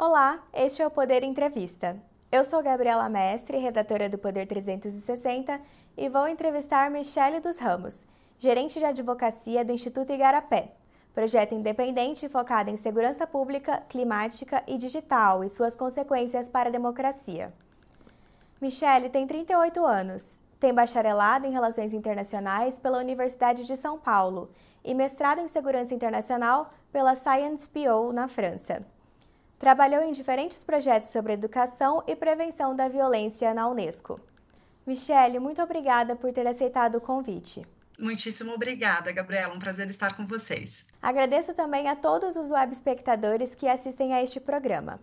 Olá, este é o Poder Entrevista. Eu sou Gabriela Mestre, redatora do Poder 360, e vou entrevistar Michele dos Ramos, gerente de advocacia do Instituto Igarapé, projeto independente focado em segurança pública, climática e digital e suas consequências para a democracia. Michele tem 38 anos, tem bacharelado em Relações Internacionais pela Universidade de São Paulo e mestrado em Segurança Internacional pela Sciences Po na França. Trabalhou em diferentes projetos sobre educação e prevenção da violência na Unesco. Michele, muito obrigada por ter aceitado o convite. Muitíssimo obrigada, Gabriela. Um prazer estar com vocês. Agradeço também a todos os web espectadores que assistem a este programa.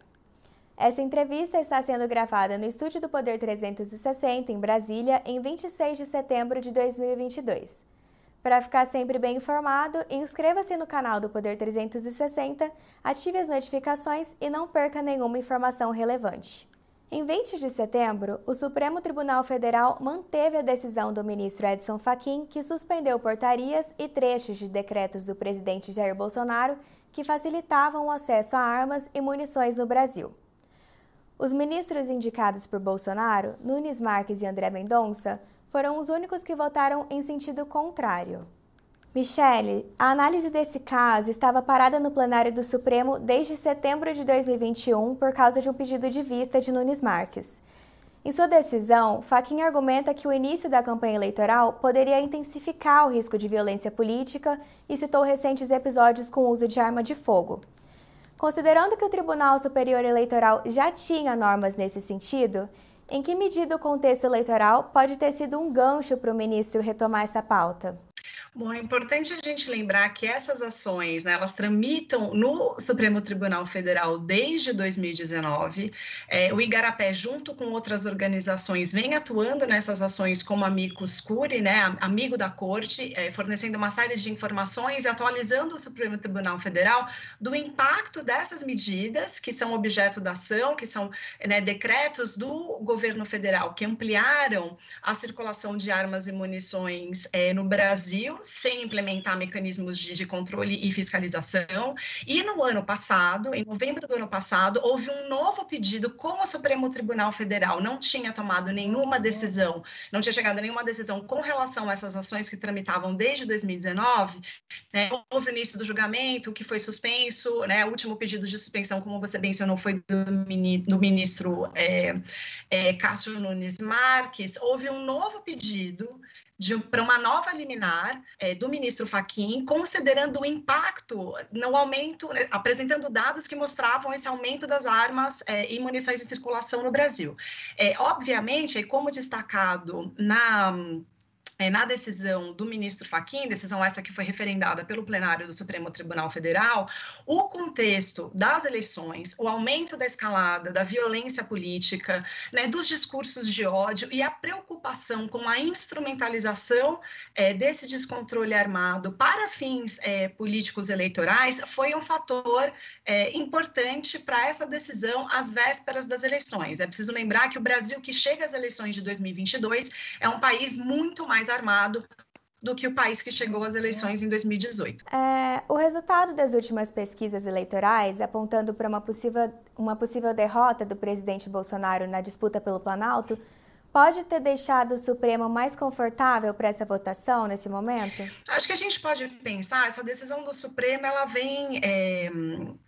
Esta entrevista está sendo gravada no estúdio do Poder 360, em Brasília, em 26 de setembro de 2022. Para ficar sempre bem informado, inscreva-se no canal do Poder 360, ative as notificações e não perca nenhuma informação relevante. Em 20 de setembro, o Supremo Tribunal Federal manteve a decisão do ministro Edson Fachin, que suspendeu portarias e trechos de decretos do presidente Jair Bolsonaro que facilitavam o acesso a armas e munições no Brasil. Os ministros indicados por Bolsonaro, Nunes Marques e André Mendonça, foram os únicos que votaram em sentido contrário. Michele, a análise desse caso estava parada no plenário do Supremo desde setembro de 2021 por causa de um pedido de vista de Nunes Marques. Em sua decisão, Fachin argumenta que o início da campanha eleitoral poderia intensificar o risco de violência política e citou recentes episódios com uso de arma de fogo. Considerando que o Tribunal Superior Eleitoral já tinha normas nesse sentido, em que medida o contexto eleitoral pode ter sido um gancho para o ministro retomar essa pauta? Bom, é importante a gente lembrar que essas ações, né, elas tramitam no Supremo Tribunal Federal desde 2019. É, o Igarapé, junto com outras organizações, vem atuando nessas ações como amicus curi, né, amigo da corte, é, fornecendo uma série de informações e atualizando o Supremo Tribunal Federal do impacto dessas medidas que são objeto da ação, que são né, decretos do governo federal que ampliaram a circulação de armas e munições é, no Brasil sem implementar mecanismos de, de, controle e fiscalização. E no ano passado, em novembro do ano passado, houve um novo pedido, como o Supremo Tribunal Federal. Não tinha tomado nenhuma decisão, não tinha chegado a nenhuma decisão com relação a essas ações que tramitavam desde 2019, né, houve o início do julgamento, que foi suspenso, né, o último pedido de suspensão, como você mencionou, foi do, do ministro é, é, Cássio Nunes Marques, houve um novo pedido para uma nova liminar é, do ministro Faquim, considerando o impacto no aumento, né, apresentando dados que mostravam esse aumento das armas é, e munições em circulação no Brasil. É, obviamente, como destacado na é, na decisão do ministro Fachin, decisão essa que foi referendada pelo plenário do Supremo Tribunal Federal, o contexto das eleições, o aumento da escalada da violência política, né, dos discursos de ódio e a preocupação com a instrumentalização é, desse descontrole armado para fins é, políticos eleitorais foi um fator é, importante para essa decisão às vésperas das eleições. É preciso lembrar que o Brasil que chega às eleições de 2022 é um país muito mais mais armado do que o país que chegou às eleições em 2018. É, o resultado das últimas pesquisas eleitorais, apontando para uma possível, uma possível derrota do presidente Bolsonaro na disputa pelo Planalto, pode ter deixado o Supremo mais confortável para essa votação nesse momento? Acho que a gente pode pensar, essa decisão do Supremo, ela vem, é,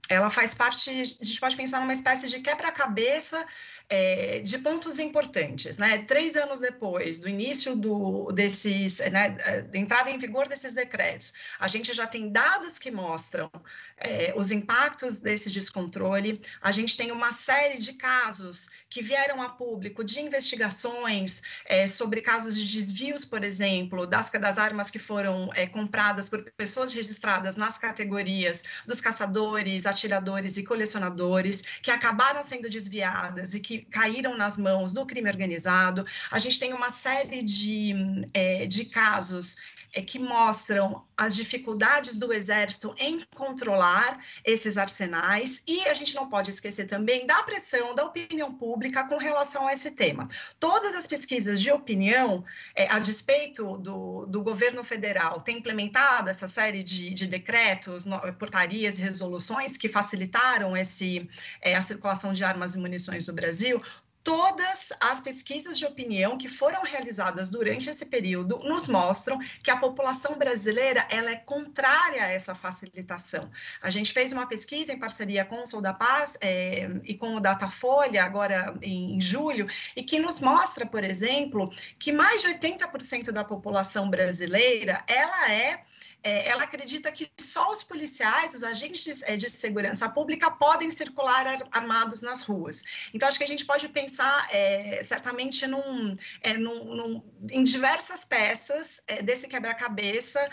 ela faz parte, a gente pode pensar numa espécie de quebra-cabeça é, de pontos importantes, né? Três anos depois do início do, desses, né, da entrada em vigor desses decretos, a gente já tem dados que mostram é, os impactos desse descontrole. A gente tem uma série de casos que vieram a público de investigações é, sobre casos de desvios, por exemplo, das, das armas que foram é, compradas por pessoas registradas nas categorias dos caçadores, atiradores e colecionadores, que acabaram sendo desviadas e que caíram nas mãos do crime organizado. A gente tem uma série de, é, de casos é, que mostram as dificuldades do Exército em controlar esses arsenais, e a gente não pode esquecer também da pressão da opinião pública com relação a esse tema. Todas as pesquisas de opinião, é, a despeito do, do governo federal ter implementado essa série de, de decretos, portarias e resoluções que facilitaram esse, é, a circulação de armas e munições no Brasil, todas as pesquisas de opinião que foram realizadas durante esse período nos mostram que a população brasileira ela é contrária a essa facilitação. A gente fez uma pesquisa em parceria com o Sou da Paz é, e com o Datafolha agora em, em julho e que nos mostra, por exemplo, que mais de 80% da população brasileira ela é é, ela acredita que só os policiais, os agentes é, de segurança pública podem circular armados nas ruas. Então, acho que a gente pode pensar é, certamente num, é, num, num, em diversas peças é, desse quebra-cabeça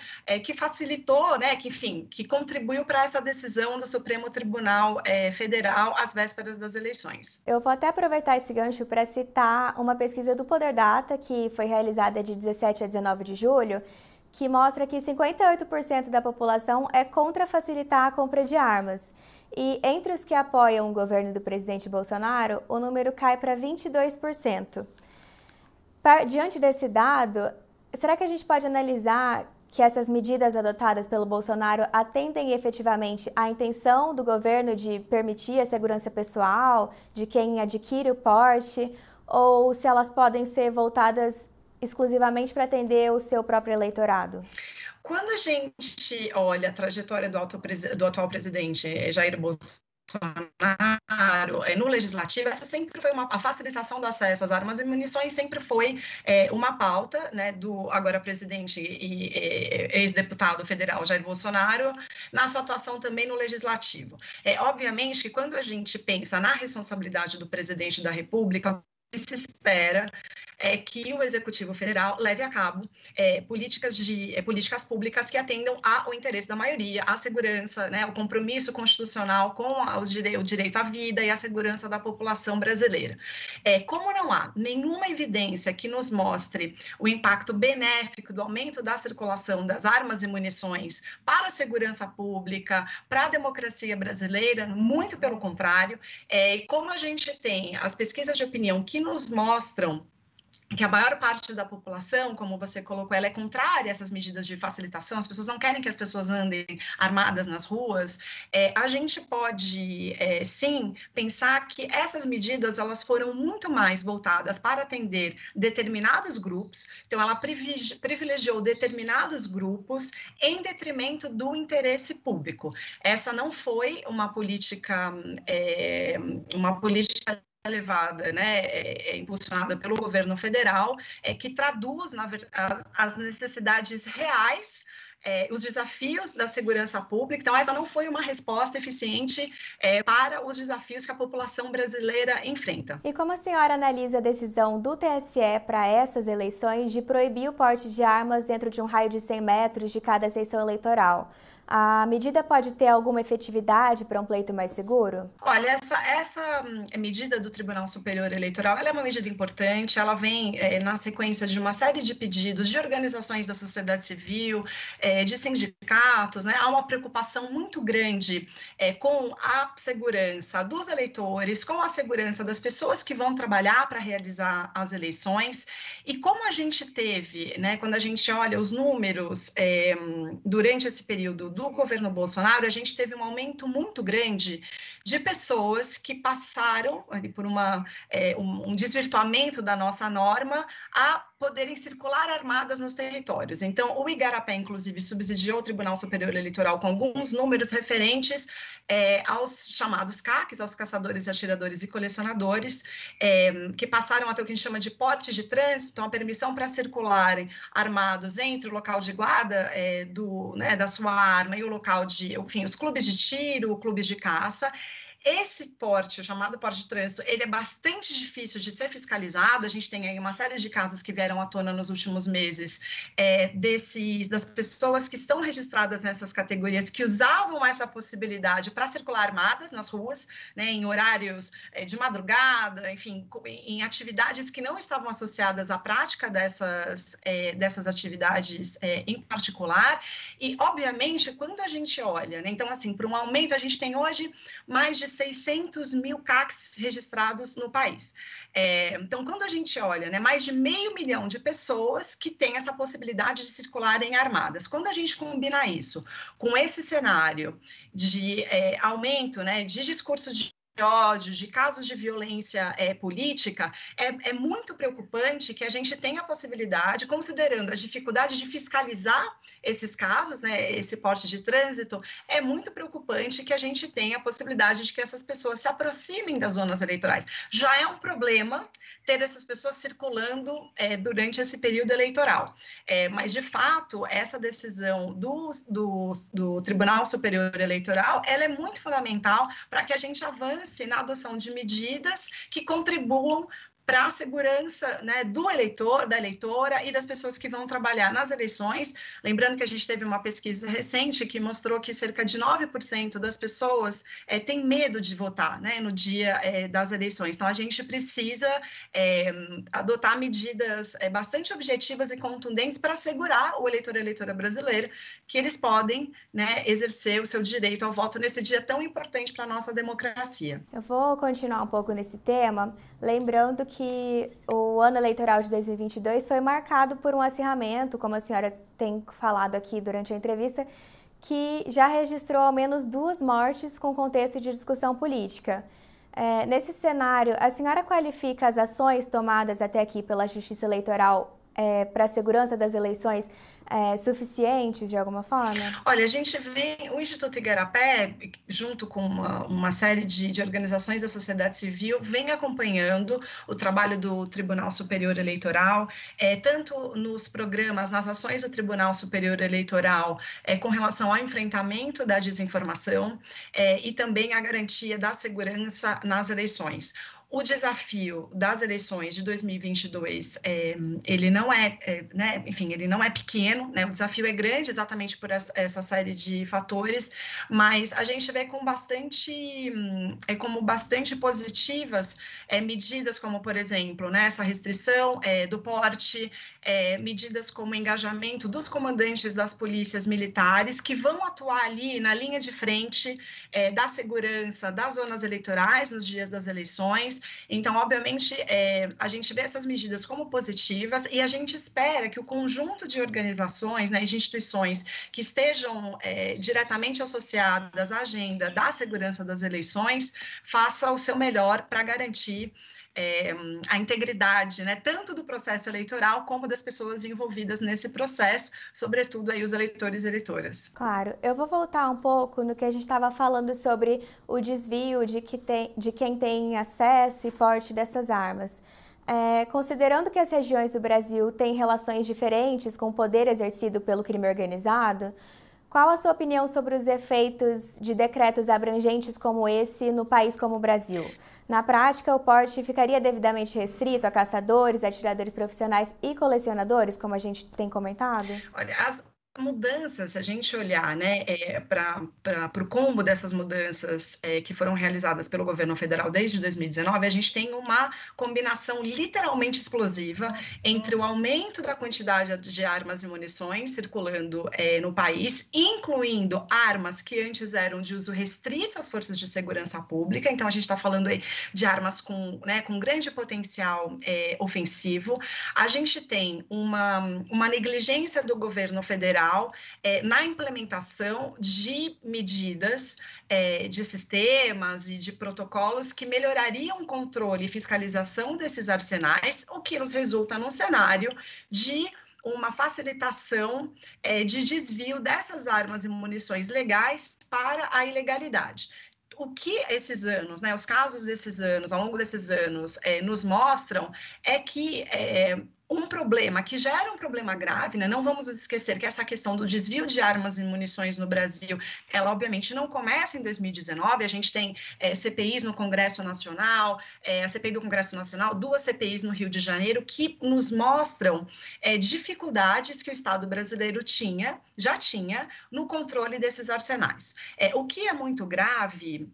que facilitou, né, que, enfim, que contribuiu para essa decisão do Supremo Tribunal Federal às vésperas das eleições. Eu vou até aproveitar esse gancho para citar uma pesquisa do Poder Data, que foi realizada de 17 a 19 de julho, que mostra que 58% da população é contra facilitar a compra de armas. E entre os que apoiam o governo do presidente Bolsonaro, o número cai para 22%. Diante desse dado, será que a gente pode analisar que essas medidas adotadas pelo Bolsonaro atendem efetivamente à intenção do governo de permitir a segurança pessoal de quem adquire o porte, ou se elas podem ser voltadas exclusivamente para atender o seu próprio eleitorado? Quando a gente olha a trajetória do, do atual presidente Jair Bolsonaro, no legislativo, essa sempre foi uma a facilitação do acesso às armas e munições sempre foi é, uma pauta né, do agora presidente e, e ex-deputado federal Jair Bolsonaro na sua atuação também no legislativo. É obviamente que quando a gente pensa na responsabilidade do presidente da República se espera é que o Executivo Federal leve a cabo é, políticas, de, é, políticas públicas que atendam ao interesse da maioria, à segurança, né, o compromisso constitucional com a, os dire, o direito à vida e à segurança da população brasileira. É, como não há nenhuma evidência que nos mostre o impacto benéfico do aumento da circulação das armas e munições para a segurança pública, para a democracia brasileira, muito pelo contrário, é, como a gente tem as pesquisas de opinião que nos mostram que a maior parte da população, como você colocou, ela é contrária a essas medidas de facilitação, as pessoas não querem que as pessoas andem armadas nas ruas, é, a gente pode, é, sim, pensar que essas medidas, elas foram muito mais voltadas para atender determinados grupos, então ela privilegiou determinados grupos em detrimento do interesse público. Essa não foi uma política, é, uma política levada, né, é, é impulsionada pelo governo federal, é, que traduz na, as, as necessidades reais é, os desafios da segurança pública. Então, essa não foi uma resposta eficiente é, para os desafios que a população brasileira enfrenta. E como a senhora analisa a decisão do TSE para essas eleições de proibir o porte de armas dentro de um raio de 100 metros de cada seção eleitoral? A medida pode ter alguma efetividade para um pleito mais seguro? Olha, essa, essa hum, medida do Tribunal Superior Eleitoral é uma medida importante, ela vem é, na sequência de uma série de pedidos de organizações da sociedade civil, é, de sindicatos, né? há uma preocupação muito grande é, com a segurança dos eleitores, com a segurança das pessoas que vão trabalhar para realizar as eleições, e como a gente teve, né, quando a gente olha os números é, durante esse período do governo Bolsonaro, a gente teve um aumento muito grande de pessoas que passaram por uma, é, um, um desvirtuamento da nossa norma a poderem circular armadas nos territórios. Então, o Igarapé, inclusive, subsidiou o Tribunal Superior Eleitoral com alguns números referentes é, aos chamados CACs, aos caçadores, atiradores e colecionadores, é, que passaram até o que a gente chama de porte de trânsito, então a permissão para circularem armados entre o local de guarda é, do, né, da sua arma e o local de, enfim, os clubes de tiro, clubes de caça, esse porte, o chamado porte de trânsito, ele é bastante difícil de ser fiscalizado. A gente tem aí uma série de casos que vieram à tona nos últimos meses é, desses, das pessoas que estão registradas nessas categorias que usavam essa possibilidade para circular armadas nas ruas, né, em horários é, de madrugada, enfim, em atividades que não estavam associadas à prática dessas, é, dessas atividades é, em particular. E, obviamente, quando a gente olha, né, então, assim, para um aumento, a gente tem hoje mais de 600 mil CACs registrados no país. É, então, quando a gente olha, né, mais de meio milhão de pessoas que têm essa possibilidade de circularem armadas. Quando a gente combina isso com esse cenário de é, aumento né, de discurso de ódio, de casos de violência é, política, é, é, muito preocupante que a gente tenha a possibilidade, considerando a dificuldade de fiscalizar esses casos, né, esse porte de trânsito, é muito preocupante que a gente tenha a possibilidade de que essas pessoas se aproximem das zonas eleitorais. Já é um problema ter essas pessoas circulando é, durante esse período eleitoral, é, mas de fato essa decisão do, do, do Tribunal Superior Eleitoral, ela é muito fundamental para que a gente avance avance na adoção de medidas que contribuam para a segurança né, do eleitor, da eleitora e das pessoas que vão trabalhar nas eleições. Lembrando que a gente teve uma pesquisa recente que mostrou que cerca de 9% das pessoas é, têm medo de votar né, no dia é, das eleições. Então, a gente precisa é, adotar medidas bastante objetivas e contundentes para assegurar o eleitor e eleitora brasileira que eles podem né, exercer o seu direito ao voto nesse dia tão importante para a nossa democracia. Eu vou continuar um pouco nesse tema, lembrando que que o ano eleitoral de 2022 foi marcado por um acirramento, como a senhora tem falado aqui durante a entrevista, que já registrou ao menos duas mortes com contexto de discussão política. É, nesse cenário, a senhora qualifica as ações tomadas até aqui pela Justiça Eleitoral é, para a segurança das eleições é, suficientes de alguma forma? Olha, a gente vê o Instituto Igarapé, junto com uma, uma série de, de, organizações da sociedade civil, vem acompanhando o trabalho do Tribunal Superior Eleitoral, é, tanto nos programas, nas ações do Tribunal Superior Eleitoral é, com relação ao enfrentamento da desinformação é, e também a garantia da segurança nas eleições o desafio das eleições de 2022 é, ele não é, é, né, enfim, ele não é pequeno, né, o desafio é grande exatamente por essa série de fatores, mas a gente vê com bastante, é, como bastante positivas é, medidas como, por exemplo, né, essa restrição é, do porte, medidas como engajamento dos comandantes das polícias militares que vão atuar ali na linha de frente da segurança das zonas eleitorais nos dias das eleições, então, obviamente, é, a gente vê essas medidas como positivas e a gente espera que o conjunto de organizações né, de instituições que estejam é, diretamente associadas à agenda da segurança das eleições faça o seu melhor para garantir é, a integridade, né, tanto do processo eleitoral como das pessoas envolvidas nesse processo, sobretudo aí os eleitores e eleitoras. Claro, eu vou voltar um pouco no que a gente estava falando sobre o desvio de, que tem, de quem tem acesso e porte dessas armas. É, considerando que as regiões do Brasil têm relações diferentes com o poder exercido pelo crime organizado, qual a sua opinião sobre os efeitos de decretos abrangentes como esse no país como o Brasil? Na prática, o porte ficaria devidamente restrito a caçadores, atiradores profissionais e colecionadores, como a gente tem comentado? Olha, as, mudanças, se a gente olhar né, é, para o combo dessas mudanças é, que foram realizadas pelo governo federal desde 2019, a gente tem uma combinação literalmente explosiva entre o aumento da quantidade de armas e munições circulando é, no país, incluindo armas que antes eram de uso restrito às forças de segurança pública, então a gente está falando aí de armas com, né, com grande potencial é, ofensivo. A gente tem uma, uma negligência do governo federal é, na implementação de medidas é, de sistemas e de protocolos que melhorariam o controle e fiscalização desses arsenais, o que nos resulta num cenário de uma facilitação é, de desvio dessas armas e munições legais para a ilegalidade. O que esses anos, né, os casos desses anos, ao longo desses anos, é, nos mostram é que é, um problema que já era um problema grave, né? Não vamos esquecer que essa questão do desvio de armas e munições no Brasil, ela obviamente não começa em 2019. A gente tem é, CPIs no Congresso Nacional, é, a CPI do Congresso Nacional, duas CPIs no Rio de Janeiro que nos mostram é, dificuldades que o Estado brasileiro tinha, já tinha, no controle desses arsenais. O que é muito grave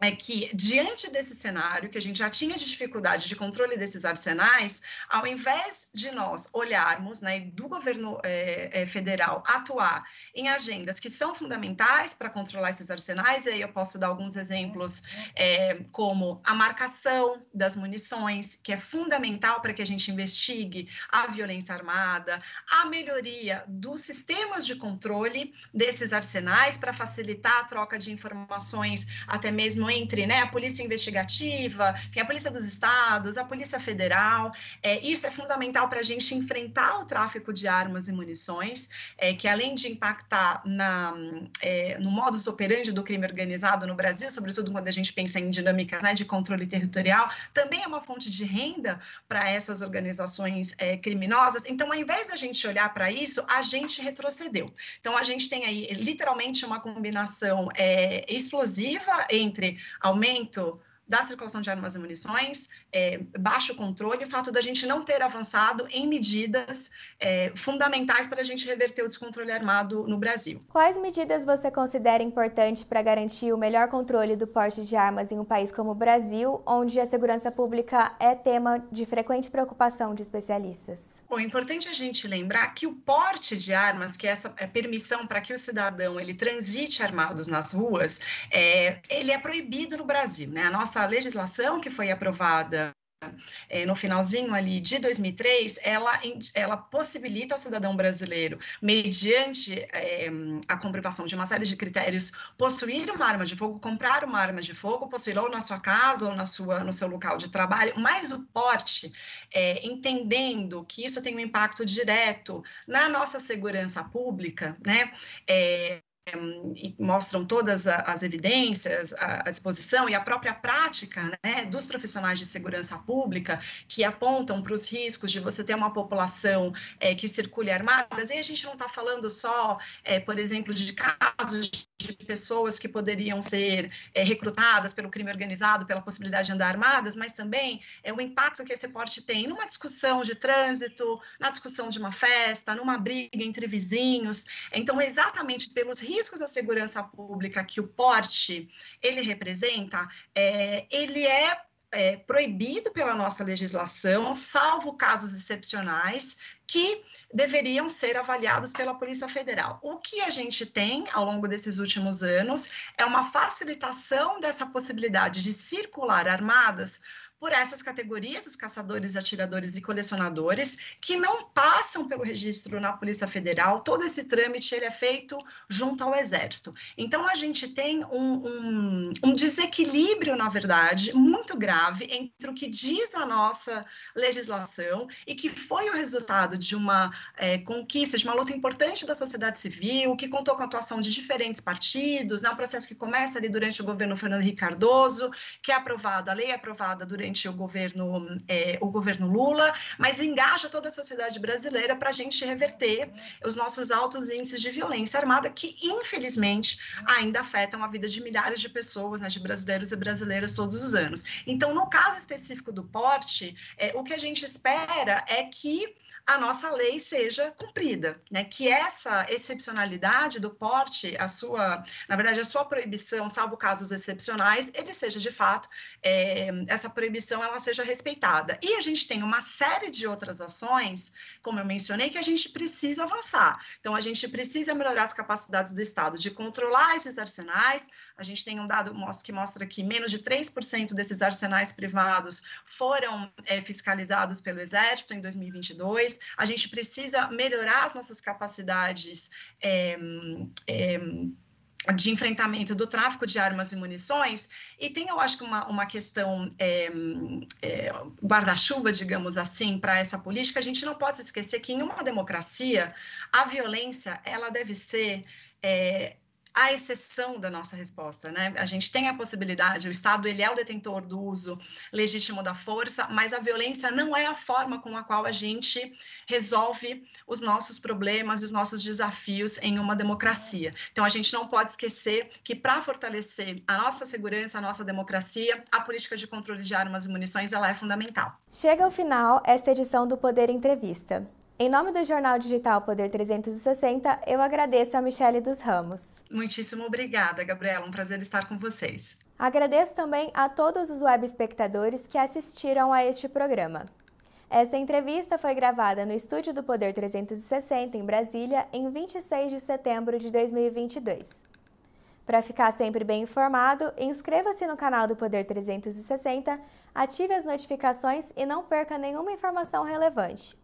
é que, diante desse cenário, que a gente já tinha de dificuldade de controle desses arsenais, ao invés de nós olharmos, né, do governo é, é, federal atuar em agendas que são fundamentais para controlar esses arsenais, e aí eu posso dar alguns exemplos, é, como a marcação das munições, que é fundamental para que a gente investigue a violência armada, a melhoria dos sistemas de controle desses arsenais para facilitar a troca de informações, até mesmo entre né, a polícia investigativa, tem a polícia dos estados, a polícia federal. É, isso é fundamental para a gente enfrentar o tráfico de armas e munições, é, que além de impactar na, é, no modus operandi do crime organizado no Brasil, sobretudo quando a gente pensa em dinâmicas né, de controle territorial, também é uma fonte de renda para essas organizações é, criminosas. Então, ao invés da gente olhar para isso, a gente retrocedeu. Então, a gente tem aí literalmente uma combinação é, explosiva entre aumento da circulação de armas e munições, é, baixo controle, o fato da gente não ter avançado em medidas é, fundamentais para a gente reverter o descontrole armado no Brasil. Quais medidas você considera importantes para garantir o melhor controle do porte de armas em um país como o Brasil, onde a segurança pública é tema de frequente preocupação de especialistas? Bom, é importante a gente lembrar que o porte de armas, que é essa é permissão para que o cidadão ele transite armados nas ruas, é, ele é proibido no Brasil. Né? A nossa legislação que foi aprovada é, no finalzinho ali de 2003, ela, ela possibilita ao cidadão brasileiro, mediante é, a comprovação de uma série de critérios, possuir uma arma de fogo, comprar uma arma de fogo, possuir ou na sua casa ou na sua, no seu local de trabalho, mas o porte, é, entendendo que isso tem um impacto direto na nossa segurança pública, né? E mostram todas as evidências, a, exposição e a própria prática né, dos profissionais de segurança pública que apontam para os riscos de você ter uma população é, que circule armadas. E a gente não está falando só, é, por exemplo, de casos de pessoas que poderiam ser é, recrutadas pelo crime organizado, pela possibilidade de andar armadas, mas também é o impacto que esse porte tem numa discussão de trânsito, na discussão de uma festa, numa briga entre vizinhos. Então, exatamente pelos riscos à segurança pública que o porte ele representa, é, ele é é, proibido pela nossa legislação, salvo casos excepcionais que deveriam ser avaliados pela Polícia Federal. O que a gente tem ao longo desses últimos anos é uma facilitação dessa possibilidade de circular armadas por essas categorias, os caçadores, atiradores e colecionadores, que não passam pelo registro na Polícia Federal. Todo esse trâmite ele é feito junto ao Exército. Então, a gente tem um, um, um desequilíbrio, na verdade, muito grave entre o que diz a nossa legislação e que foi o resultado de uma é, conquista, de uma luta importante da sociedade civil, que contou com a atuação de diferentes partidos, né, um processo que começa ali durante o governo Fernando Henrique Cardoso, que é aprovado, a lei é aprovada durante o governo, é, o governo Lula, mas engaja toda a sociedade brasileira para a gente reverter os nossos altos índices de violência armada, que infelizmente ainda afetam a vida de milhares de pessoas, né, de brasileiros e brasileiras todos os anos. Então, no caso específico do porte, é, o que a gente espera é que a nossa lei seja cumprida, né? Que essa excepcionalidade do porte, a sua, na verdade, a sua proibição, salvo casos excepcionais, ele seja de fato é, essa proibição ela seja respeitada. E a gente tem uma série de outras ações, como eu mencionei, que a gente precisa avançar. Então, a gente precisa melhorar as capacidades do Estado de controlar esses arsenais. A gente tem um dado que mostra que menos de 3% desses arsenais privados foram é, fiscalizados pelo Exército em 2022 a gente precisa melhorar as nossas capacidades. É, é, de enfrentamento do tráfico de armas e munições, e tem, eu acho que, uma, uma questão é, é, guarda-chuva, digamos assim, para essa política, a gente não pode esquecer que em uma democracia, a violência, ela deve ser é, a exceção da nossa resposta, né? A gente tem a possibilidade, o Estado ele é o detentor do uso legítimo da força, mas a violência não é a forma com a qual a gente resolve os nossos problemas e os nossos desafios em uma democracia. Então a gente não pode esquecer que para fortalecer a nossa segurança, a nossa democracia, a política de controle de armas e munições ela é fundamental. Chega ao final esta edição do Poder Entrevista. Em nome do Jornal Digital Poder 360, eu agradeço a Michele dos Ramos. Muitíssimo obrigada, Gabriela. Um prazer estar com vocês. Agradeço também a todos os web espectadores que assistiram a este programa. Esta entrevista foi gravada no estúdio do Poder 360 em Brasília em 26 de setembro de 2022. Para ficar sempre bem informado, inscreva-se no canal do Poder 360, ative as notificações e não perca nenhuma informação relevante.